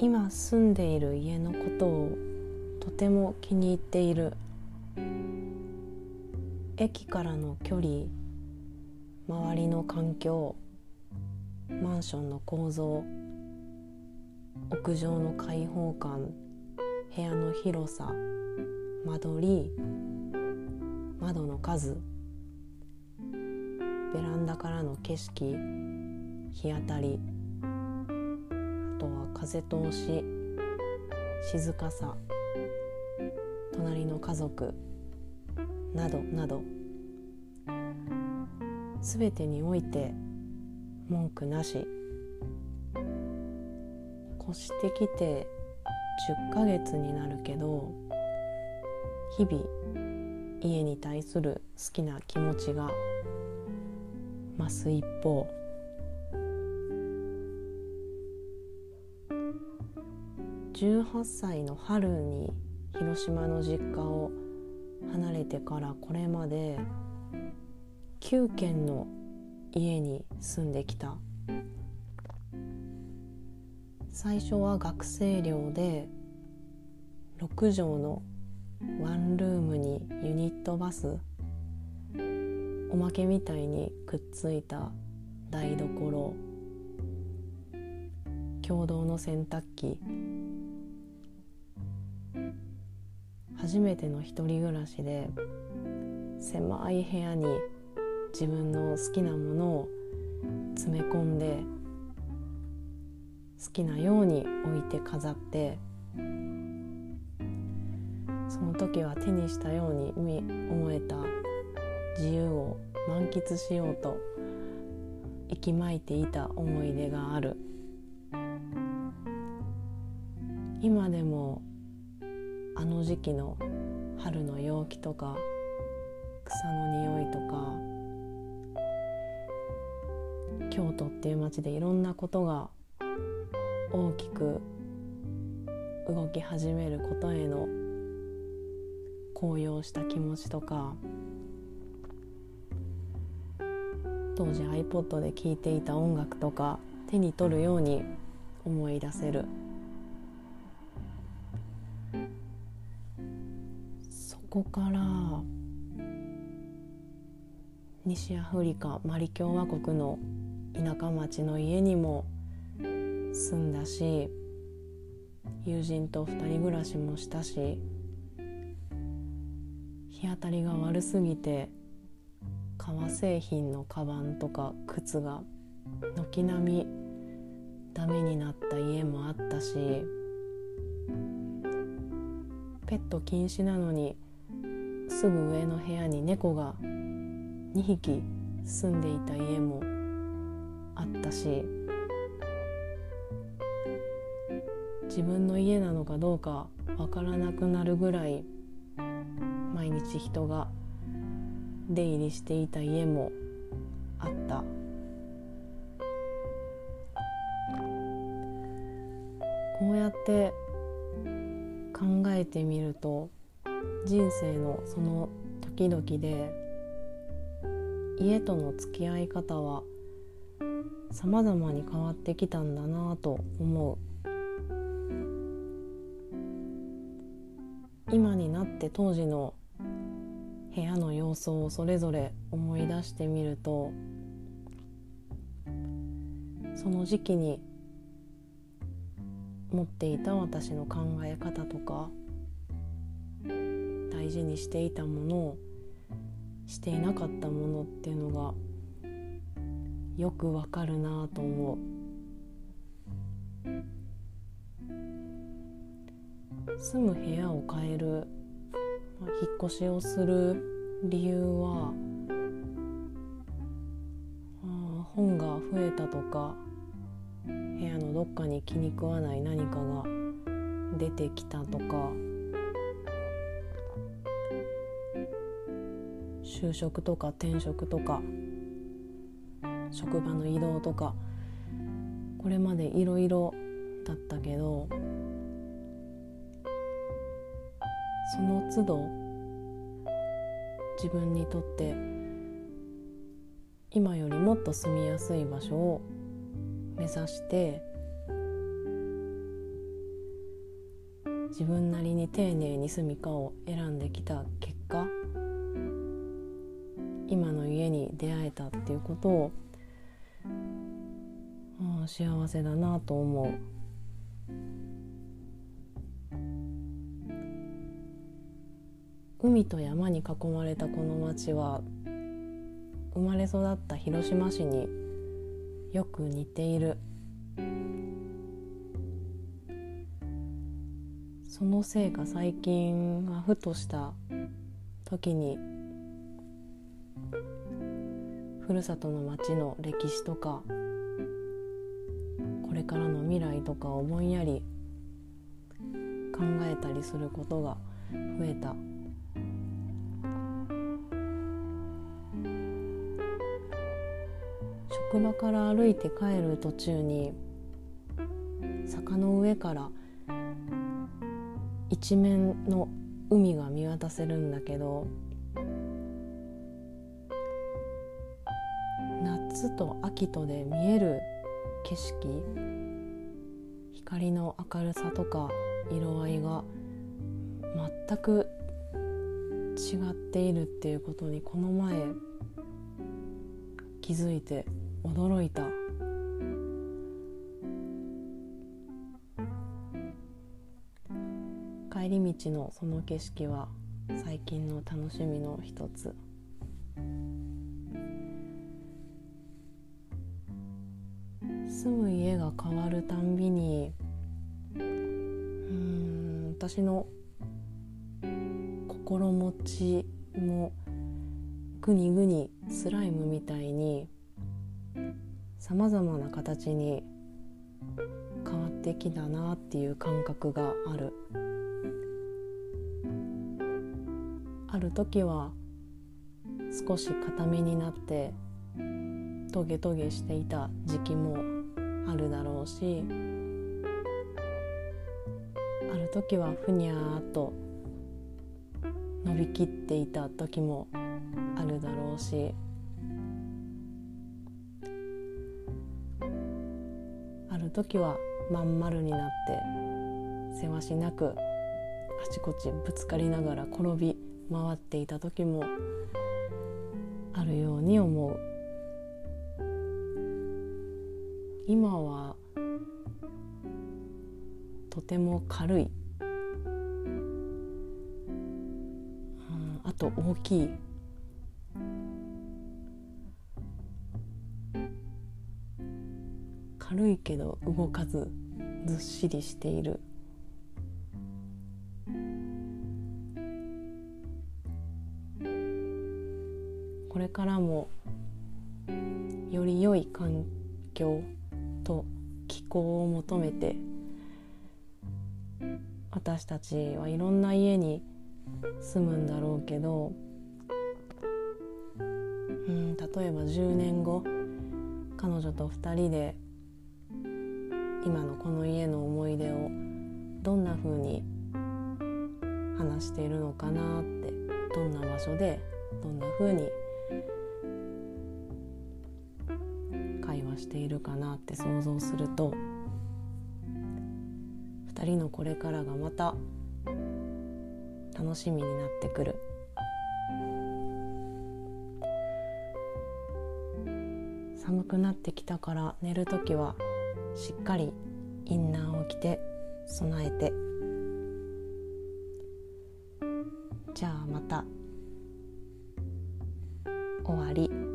今住んでいる家のことをとても気に入っている。駅からの距離周りの環境マンションの構造屋上の開放感部屋の広さ間取り窓の数ベランダからの景色日当たりとは風通し静かさ隣の家族などなど。全てにおいて文句なし。越してきて10ヶ月になるけど日々家に対する好きな気持ちが増す一方18歳の春に広島の実家を離れてからこれまで9軒の家に住んできた。最初は学生寮で6畳のワンルームにユニットバスおまけみたいにくっついた台所共同の洗濯機初めての一人暮らしで狭い部屋に自分の好きなものを詰め込んで好きなように置いて飾ってその時は手にしたように思えた自由を満喫しようと息巻いていた思い出がある。今でもあの時期の春の陽気とか草の匂いとか京都っていう街でいろんなことが大きく動き始めることへの高揚した気持ちとか当時 iPod で聴いていた音楽とか手に取るように思い出せる。こから西アフリカマリ共和国の田舎町の家にも住んだし友人と2人暮らしもしたし日当たりが悪すぎて革製品のカバンとか靴が軒並みダメになった家もあったしペット禁止なのにすぐ上の部屋に猫が2匹住んでいた家もあったし自分の家なのかどうかわからなくなるぐらい毎日人が出入りしていた家もあった。こうやって考えてみると人生のその時々で家との付き合い方は様々に変わってきたんだなと思う。今になって当時の部屋の様子をそれぞれ思い出してみるとその時期に持っていた私の考え方とか大事にしていたものをしていなかったものっていうのがよくわかるなと思う。住む部屋を変える引っ越しをする理由は本が増えたとか部屋のどっかに気に食わない何かが出てきたとか就職とか転職とか職場の移動とかこれまでいろいろだったけどその都度自分にとって今よりもっと住みやすい場所を目指して自分なりに丁寧に住みかを選んできた結出会えたっていうことをああ幸せだなと思う。海と山に囲まれたこの町は生まれ育った広島市によく似ているそのせいか最近はふとした時にふるさとの町の歴史とかこれからの未来とかをぼんやり考えたりすることが増えた。職場から歩いて帰る途中に坂の上から一面の海が見渡せるんだけど夏と秋とで見える景色。光の明るさとか色合いが全く違っているっていうことにこの前気づいて驚いた。帰り道のその景色は最近の楽しみの一つ。住む家が変わるたんびにうん私の心持ちもぐにぐにスライムみたいにさまざまな形に変わってきたなっていう感覚がある。ある時は少し固めになってトゲトゲしていた時期もあるだろうしある時はふにゃーっと伸びきっていた時もあるだろうしある時はまん丸になってせわしなくあちこちぶつかりながら転び回っていた時もあるように思う。今はとても軽い、うん、あと大きい。軽いけど動かずずっしりしている。これからもより良い環境と気候を求めて私たちはいろんな家に住むんだろうけど、うん、例えば10年後彼女と2人で今のこの家の思い出をどんな風に話しているのかなってどんな場所でどんな風にしているかなって想像すると2人のこれからがまた楽しみになってくる。寒くなってきたから寝る時はしっかりインナーを着て備えてじゃあまた終わり。